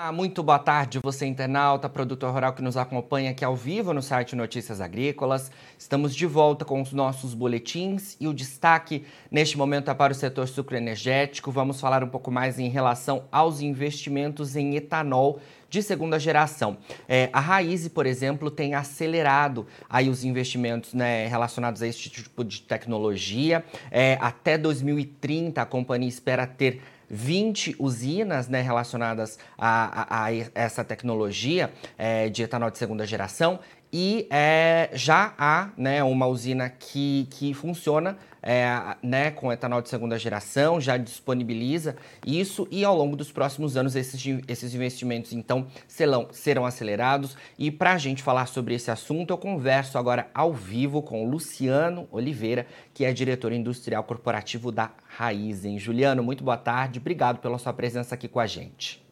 Ah, muito boa tarde, você internauta, produtor rural que nos acompanha aqui ao vivo no site Notícias Agrícolas. Estamos de volta com os nossos boletins e o destaque neste momento é para o setor sucroenergético. Vamos falar um pouco mais em relação aos investimentos em etanol de segunda geração. É, a Raiz, por exemplo, tem acelerado aí os investimentos né, relacionados a este tipo de tecnologia. É, até 2030, a companhia espera ter 20 usinas né, relacionadas a, a, a essa tecnologia é, de etanol de segunda geração. E é, já há né, uma usina que, que funciona é, né, com etanol de segunda geração, já disponibiliza isso e ao longo dos próximos anos esses, esses investimentos então serão, serão acelerados. E para a gente falar sobre esse assunto, eu converso agora ao vivo com Luciano Oliveira, que é diretor industrial corporativo da Raizen. Juliano, muito boa tarde, obrigado pela sua presença aqui com a gente.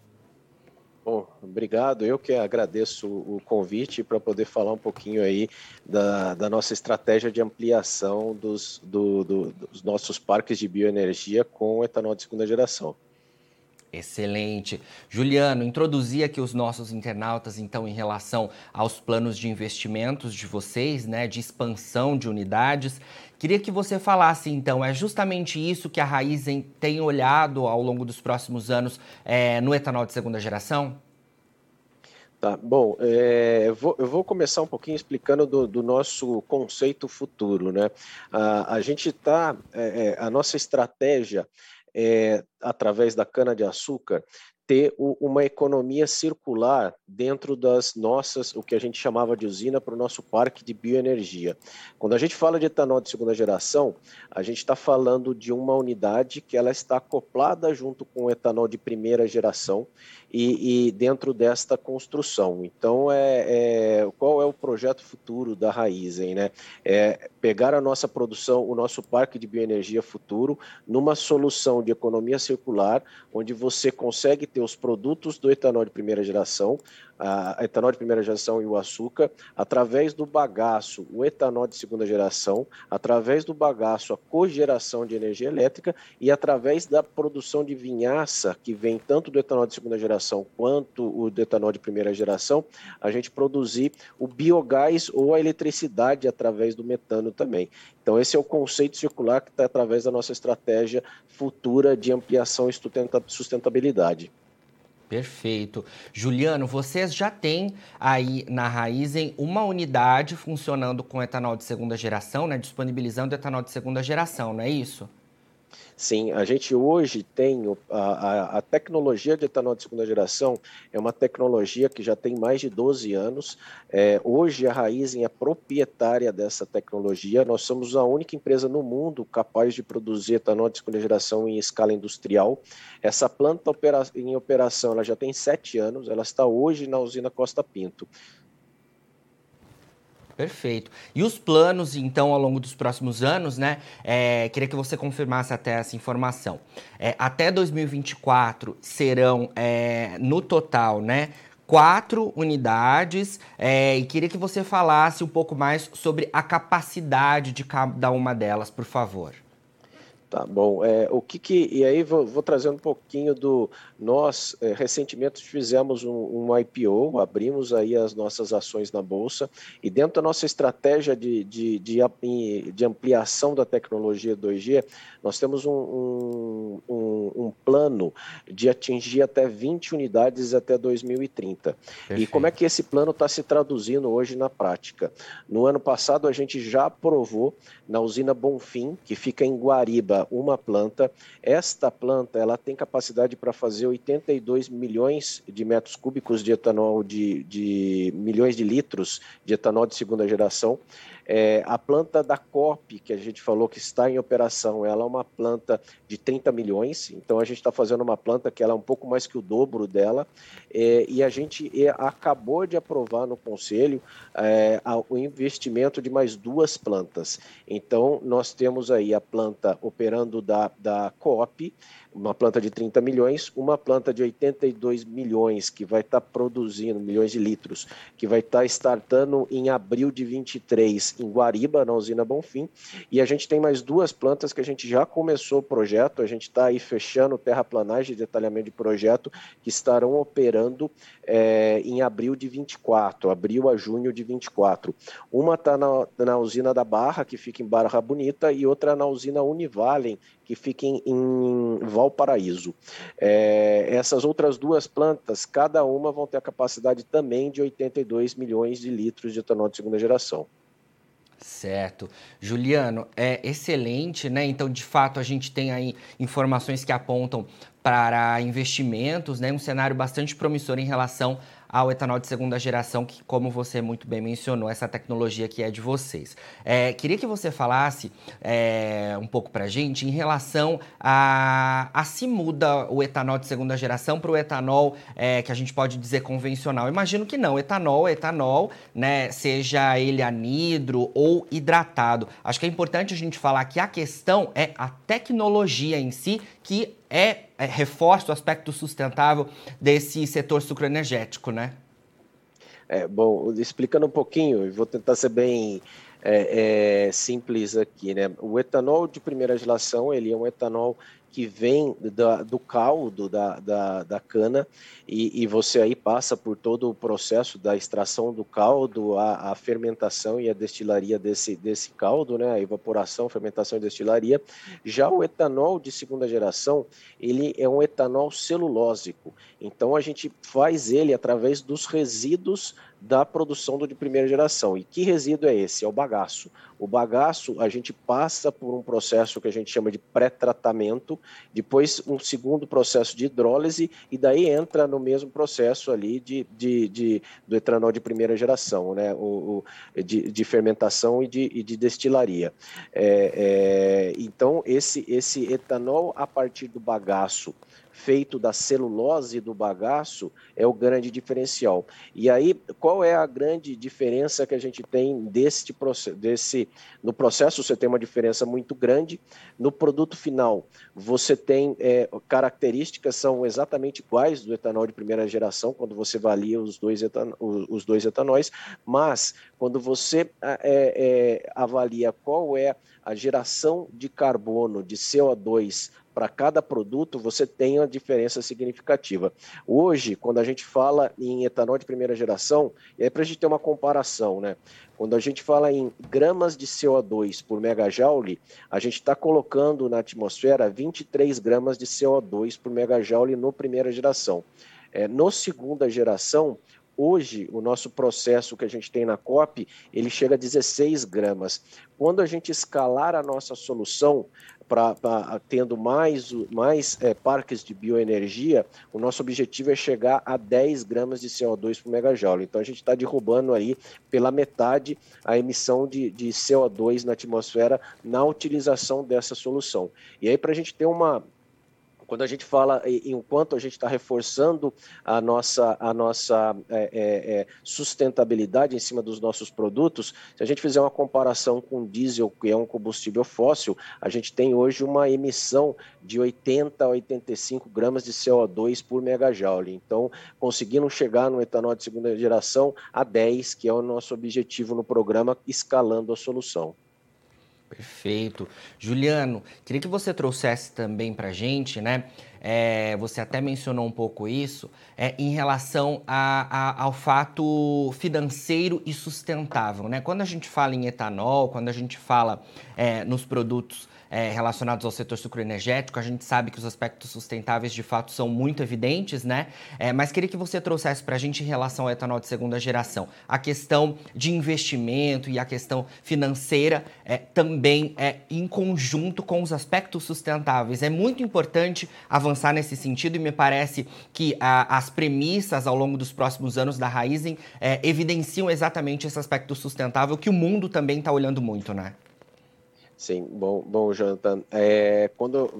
Obrigado. Eu que agradeço o convite para poder falar um pouquinho aí da, da nossa estratégia de ampliação dos, do, do, dos nossos parques de bioenergia com etanol de segunda geração. Excelente. Juliano, introduzir aqui os nossos internautas, então, em relação aos planos de investimentos de vocês, né, de expansão de unidades. Queria que você falasse, então, é justamente isso que a Raizen tem olhado ao longo dos próximos anos é, no etanol de segunda geração? Tá, bom, é, vou, eu, vou, começar um pouquinho explicando do, do nosso conceito futuro, né? A, a gente está, é, é, a nossa estratégia é, através da cana-de-açúcar, ter uma economia circular dentro das nossas, o que a gente chamava de usina, para o nosso parque de bioenergia. Quando a gente fala de etanol de segunda geração, a gente está falando de uma unidade que ela está acoplada junto com o etanol de primeira geração e, e dentro desta construção. Então, é, é, projeto futuro da Raizen? Né? É pegar a nossa produção, o nosso parque de bioenergia futuro, numa solução de economia circular, onde você consegue ter os produtos do etanol de primeira geração, a etanol de primeira geração e o açúcar, através do bagaço, o etanol de segunda geração, através do bagaço, a cogeração de energia elétrica e através da produção de vinhaça, que vem tanto do etanol de segunda geração quanto o do etanol de primeira geração, a gente produzir o biogás ou a eletricidade através do metano também. Então, esse é o conceito circular que está através da nossa estratégia futura de ampliação e sustentabilidade. Perfeito. Juliano, vocês já têm aí na Raizen uma unidade funcionando com etanol de segunda geração, né? Disponibilizando etanol de segunda geração, não é isso? Sim, a gente hoje tem a, a, tecnologia de etanol de segunda geração, é uma tecnologia que já tem mais de 12 anos. É, hoje a Raizen é proprietária dessa tecnologia. Nós somos a única empresa no mundo capaz de produzir etanol de segunda geração em escala industrial. Essa planta opera, em operação ela já tem sete anos, ela está hoje na usina Costa Pinto. Perfeito. E os planos, então, ao longo dos próximos anos, né? É, queria que você confirmasse até essa informação. É, até 2024 serão, é, no total, né? Quatro unidades é, e queria que você falasse um pouco mais sobre a capacidade de cada uma delas, por favor. Tá bom. É, o que, que e aí vou, vou trazer um pouquinho do nós é, recentemente fizemos um, um, IPO, abrimos aí as nossas ações na bolsa e dentro da nossa estratégia de, de, de, de ampliação da tecnologia 2G, nós temos um, um, um, plano de atingir até 20 unidades até 2030. Perfeito. E como é que esse plano está se traduzindo hoje na prática? No ano passado a gente já aprovou na usina Bonfim, que fica em Guariba uma planta. Esta planta ela tem capacidade para fazer 82 milhões de metros cúbicos de etanol, de, de milhões de litros de etanol de segunda geração. É, a planta da COP, que a gente falou que está em operação, ela é uma planta de 30 milhões, então a gente está fazendo uma planta que ela é um pouco mais que o dobro dela, é, e a gente acabou de aprovar no Conselho é, o investimento de mais duas plantas. Então, nós temos aí a planta operando da, da COP, uma planta de 30 milhões, uma planta de 82 milhões, que vai estar tá produzindo, milhões de litros, que vai estar tá startando em abril de 23 em Guariba, na usina Bonfim, e a gente tem mais duas plantas que a gente já começou o projeto, a gente está aí fechando terraplanagem e detalhamento de projeto, que estarão operando é, em abril de 24, abril a junho de 24. Uma está na, na usina da Barra, que fica em Barra Bonita, e outra na usina Univalen, que fica em, em Valparaíso. É, essas outras duas plantas, cada uma vão ter a capacidade também de 82 milhões de litros de etanol de segunda geração. Certo. Juliano, é excelente, né? Então, de fato, a gente tem aí informações que apontam para investimentos, né? Um cenário bastante promissor em relação ao etanol de segunda geração, que, como você muito bem mencionou, essa tecnologia que é de vocês. É, queria que você falasse é, um pouco para a gente em relação a, a se muda o etanol de segunda geração para o etanol é, que a gente pode dizer convencional. Imagino que não, etanol etanol, né, seja ele anidro ou hidratado. Acho que é importante a gente falar que a questão é a tecnologia em si que é, é reforça o aspecto sustentável desse setor sucroenergético, né? É, bom, explicando um pouquinho, vou tentar ser bem é, é, simples aqui, né? O etanol de primeira geração, ele é um etanol que vem da, do caldo da, da, da cana e, e, você aí passa por todo o processo da extração do caldo, a, a, fermentação e a destilaria desse, desse caldo, né, a evaporação, fermentação e destilaria. Já o etanol de segunda geração, ele é um etanol celulósico, então a gente faz ele através dos resíduos da produção do de primeira geração. E que resíduo é esse? É o bagaço. O bagaço a gente passa por um processo que a gente chama de pré-tratamento, depois um segundo processo de hidrólise e daí entra no mesmo processo ali de, de, de do etanol de primeira geração, né? o, o de, de, fermentação e de, e de destilaria. É, é, então esse, esse etanol a partir do bagaço feito da celulose do bagaço é o grande diferencial. E aí, qual é a grande diferença que a gente tem desse, desse no processo? Você tem uma diferença muito grande. No produto final, você tem é, características são exatamente iguais do etanol de primeira geração quando você valia os dois, etan os dois etanóis, mas quando você é, é, avalia qual é a geração de carbono, de CO2 para cada produto, você tem uma diferença significativa. Hoje, quando a gente fala em etanol de primeira geração, é para a gente ter uma comparação, né? Quando a gente fala em gramas de CO2 por megajoule, a gente está colocando na atmosfera 23 gramas de CO2 por megajoule no primeira geração. É, no segunda geração, Hoje, o nosso processo que a gente tem na COP, ele chega a 16 gramas. Quando a gente escalar a nossa solução, para tendo mais, mais é, parques de bioenergia, o nosso objetivo é chegar a 10 gramas de CO2 por megajoule. Então a gente está derrubando aí pela metade a emissão de, de CO2 na atmosfera na utilização dessa solução. E aí, para a gente ter uma, quando a gente fala, enquanto a gente está reforçando a nossa, a nossa é, é, é, sustentabilidade em cima dos nossos produtos, se a gente fizer uma comparação com diesel, que é um combustível fóssil, a gente tem hoje uma emissão de 80 a 85 gramas de CO2 por megajoule. Então, conseguindo chegar no etanol de segunda geração a 10, que é o nosso objetivo no programa, escalando a solução. Perfeito. Juliano, queria que você trouxesse também para a gente, né? É, você até mencionou um pouco isso, é, em relação a, a, ao fato financeiro e sustentável. Né? Quando a gente fala em etanol, quando a gente fala é, nos produtos é, relacionados ao setor sucroenergético. A gente sabe que os aspectos sustentáveis de fato são muito evidentes, né? É, mas queria que você trouxesse para a gente em relação ao etanol de segunda geração a questão de investimento e a questão financeira é, também é em conjunto com os aspectos sustentáveis. É muito importante avançar nesse sentido e me parece que a, as premissas ao longo dos próximos anos da Raizen é, evidenciam exatamente esse aspecto sustentável que o mundo também está olhando muito, né? Sim, bom, bom Jonathan. É, quando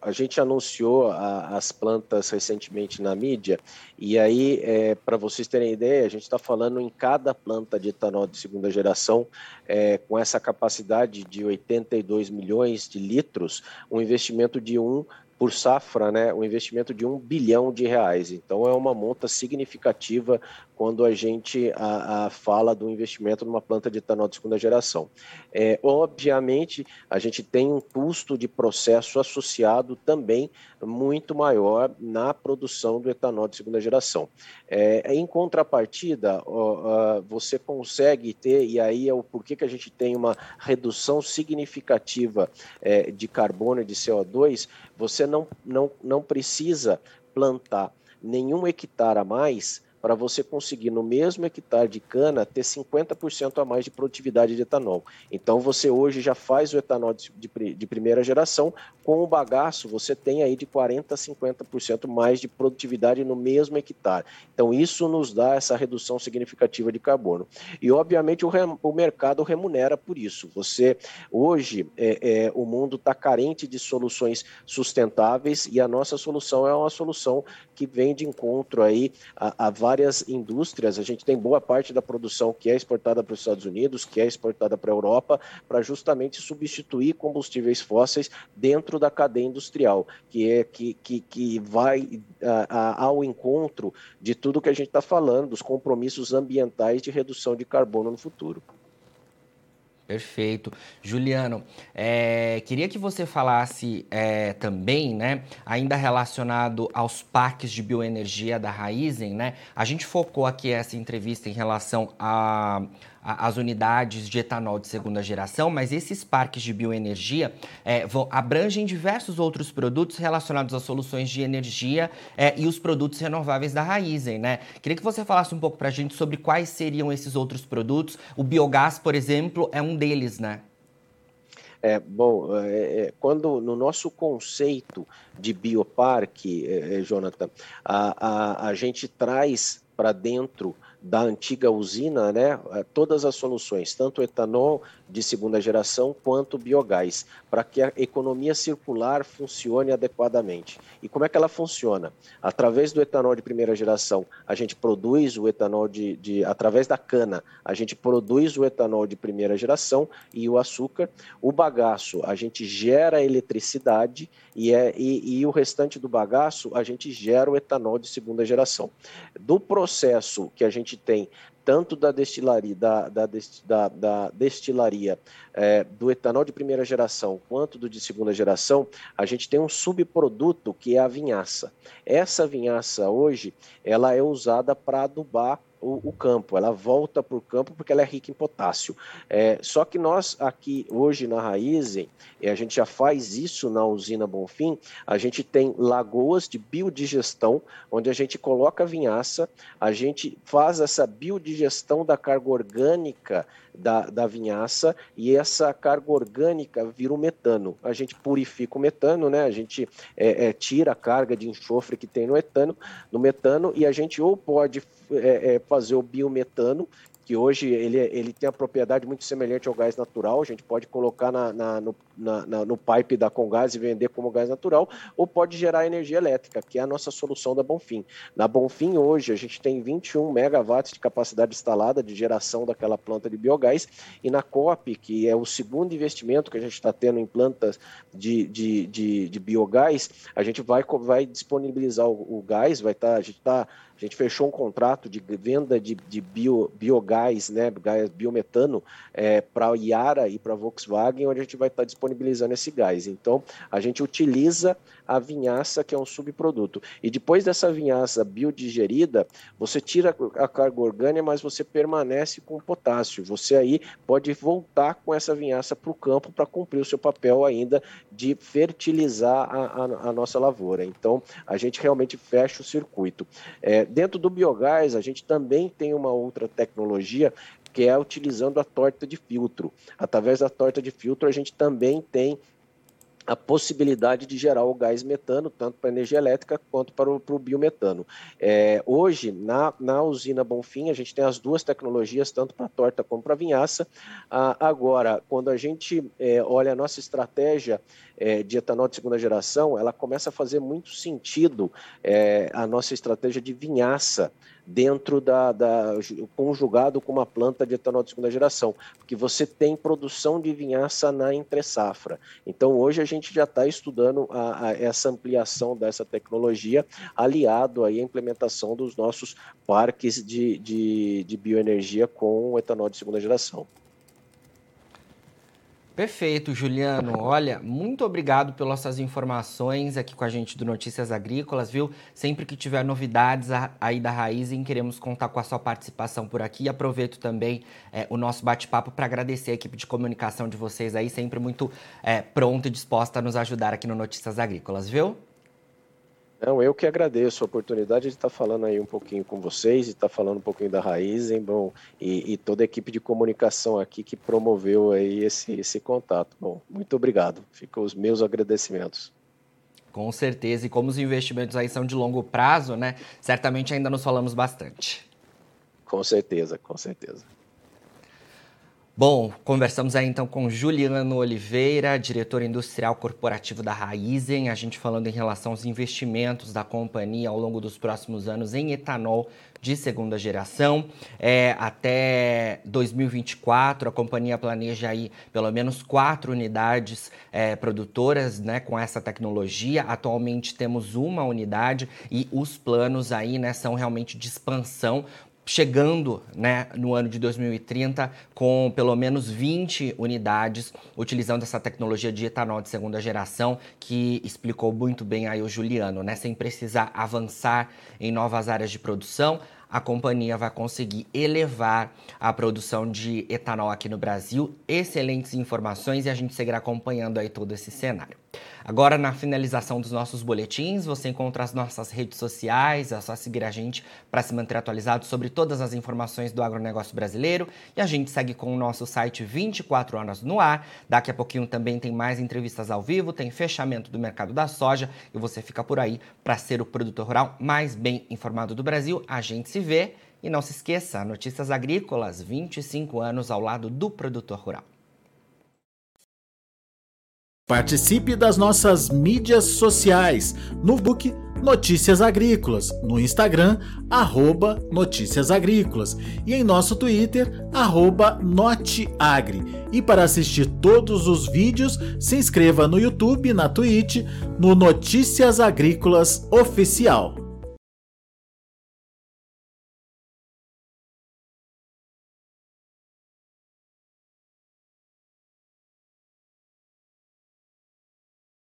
a gente anunciou a, as plantas recentemente na mídia, e aí, é, para vocês terem ideia, a gente está falando em cada planta de etanol de segunda geração, é, com essa capacidade de 82 milhões de litros, um investimento de 1 por safra, né, um investimento de um bilhão de reais. Então é uma monta significativa quando a gente a, a fala do investimento numa planta de etanol de segunda geração. É, obviamente, a gente tem um custo de processo associado também muito maior na produção do etanol de segunda geração. É, em contrapartida, ó, ó, você consegue ter, e aí é o porquê que a gente tem uma redução significativa é, de carbono e de CO2, você não, não, não precisa plantar nenhum hectare a mais para você conseguir no mesmo hectare de cana ter 50% a mais de produtividade de etanol. Então você hoje já faz o etanol de, de, de primeira geração, com o bagaço você tem aí de 40 a 50% mais de produtividade no mesmo hectare. Então isso nos dá essa redução significativa de carbono. E obviamente o, rem, o mercado remunera por isso. Você hoje é, é, o mundo está carente de soluções sustentáveis e a nossa solução é uma solução que vem de encontro aí a, a indústrias. A gente tem boa parte da produção que é exportada para os Estados Unidos, que é exportada para a Europa, para justamente substituir combustíveis fósseis dentro da cadeia industrial, que é que, que, que vai a, a, ao encontro de tudo que a gente está falando, dos compromissos ambientais de redução de carbono no futuro. Perfeito. Juliano, é, queria que você falasse é, também, né, ainda relacionado aos parques de bioenergia da Raizen, né? A gente focou aqui essa entrevista em relação a as unidades de etanol de segunda geração, mas esses parques de bioenergia é, vão, abrangem diversos outros produtos relacionados às soluções de energia é, e os produtos renováveis da Raizen, né? Queria que você falasse um pouco para a gente sobre quais seriam esses outros produtos. O biogás, por exemplo, é um deles, né? É, bom, é, é quando no nosso conceito de bioparque, é, é Jonathan, a, a, a gente traz para dentro da antiga usina, né, é, todas as soluções, tanto etanol de segunda geração quanto biogás, para que a economia circular funcione adequadamente. E como é que ela funciona? Através do etanol de primeira geração, a gente produz o etanol de, de através da cana, a gente produz o etanol de primeira geração e o açúcar. O bagaço, a gente gera eletricidade e, é, e, e o restante do bagaço, a gente gera o etanol de segunda geração. Do processo que a gente gente tem tanto da destilaria, da, da, da, da destilaria é, do etanol de primeira geração quanto do de segunda geração, a gente tem um subproduto que é a vinhaça. Essa vinhaça hoje ela é usada para adubar o, o campo, ela volta para o campo porque ela é rica em potássio. É, só que nós aqui hoje na Raizen, a gente já faz isso na usina Bonfim, a gente tem lagoas de biodigestão, onde a gente coloca vinhaça, a gente faz essa biodigestão da carga orgânica da, da vinhaça e essa carga orgânica vira o metano. A gente purifica o metano, né? A gente é, é, tira a carga de enxofre que tem no etano, no metano, e a gente ou pode é, é fazer o biometano, que hoje ele, ele tem a propriedade muito semelhante ao gás natural, a gente pode colocar na, na, no, na, na, no pipe da Congás e vender como gás natural, ou pode gerar energia elétrica, que é a nossa solução da Bonfim. Na Bonfim, hoje, a gente tem 21 megawatts de capacidade instalada de geração daquela planta de biogás, e na COP, que é o segundo investimento que a gente está tendo em plantas de, de, de, de, biogás, a gente vai, vai disponibilizar o, o gás, vai estar, tá, a gente está a gente fechou um contrato de venda de, de bio, biogás, né, gás, biometano, é, para a Iara e para a Volkswagen, onde a gente vai estar disponibilizando esse gás. Então, a gente utiliza a vinhaça, que é um subproduto. E depois dessa vinhaça biodigerida, você tira a carga orgânica, mas você permanece com potássio. Você aí pode voltar com essa vinhaça para o campo para cumprir o seu papel ainda de fertilizar a, a, a, nossa lavoura. Então, a gente realmente fecha o circuito. É, dentro do biogás, a gente também tem uma outra tecnologia que é utilizando a torta de filtro. Através da torta de filtro, a gente também tem a possibilidade de gerar o gás metano, tanto para energia elétrica quanto para o, para o biometano. É, hoje, na, na usina Bonfim, a gente tem as duas tecnologias, tanto para torta como para vinhaça. Ah, agora, quando a gente é, olha a nossa estratégia é, de etanol de segunda geração, ela começa a fazer muito sentido é, a nossa estratégia de vinhaça dentro da, da conjugado com uma planta de etanol de segunda geração, porque você tem produção de vinhaça na entre safra. Então hoje a gente já está estudando a, a, essa ampliação dessa tecnologia, aliado aí à implementação dos nossos parques de, de, de bioenergia com etanol de segunda geração. Perfeito, Juliano. Olha, muito obrigado pelas suas informações aqui com a gente do Notícias Agrícolas, viu? Sempre que tiver novidades aí da Raizen, queremos contar com a sua participação por aqui. Aproveito também é, o nosso bate-papo para agradecer a equipe de comunicação de vocês aí, sempre muito é, pronta e disposta a nos ajudar aqui no Notícias Agrícolas, viu? Não, eu que agradeço a oportunidade de estar falando aí um pouquinho com vocês, de estar falando um pouquinho da Raizen, bom, e, e toda a equipe de comunicação aqui que promoveu aí esse, esse contato. Bom, muito obrigado. Ficam os meus agradecimentos. Com certeza, e como os investimentos aí são de longo prazo, né? Certamente ainda nos falamos bastante. Com certeza, com certeza. Bom, conversamos aí então com Juliano Oliveira, diretor industrial corporativo da Raizen, a gente falando em relação aos investimentos da companhia ao longo dos próximos anos em etanol de segunda geração. É, até 2024, a companhia planeja aí pelo menos quatro unidades é, produtoras né, com essa tecnologia. Atualmente temos uma unidade e os planos aí né, são realmente de expansão chegando né, no ano de 2030 com pelo menos 20 unidades utilizando essa tecnologia de etanol de segunda geração que explicou muito bem aí o Juliano, né? Sem precisar avançar em novas áreas de produção, a companhia vai conseguir elevar a produção de etanol aqui no Brasil. Excelentes informações e a gente seguirá acompanhando aí todo esse cenário. Agora, na finalização dos nossos boletins, você encontra as nossas redes sociais, é só seguir a gente para se manter atualizado sobre todas as informações do agronegócio brasileiro. E a gente segue com o nosso site 24 horas no ar. Daqui a pouquinho também tem mais entrevistas ao vivo, tem fechamento do mercado da soja e você fica por aí para ser o produtor rural mais bem informado do Brasil. A gente se vê e não se esqueça, Notícias Agrícolas, 25 anos ao lado do produtor rural. Participe das nossas mídias sociais no book Notícias Agrícolas, no Instagram, arroba Notícias Agrícolas e em nosso Twitter, arroba Noteagri. E para assistir todos os vídeos, se inscreva no YouTube, na Twitch, no Notícias Agrícolas Oficial.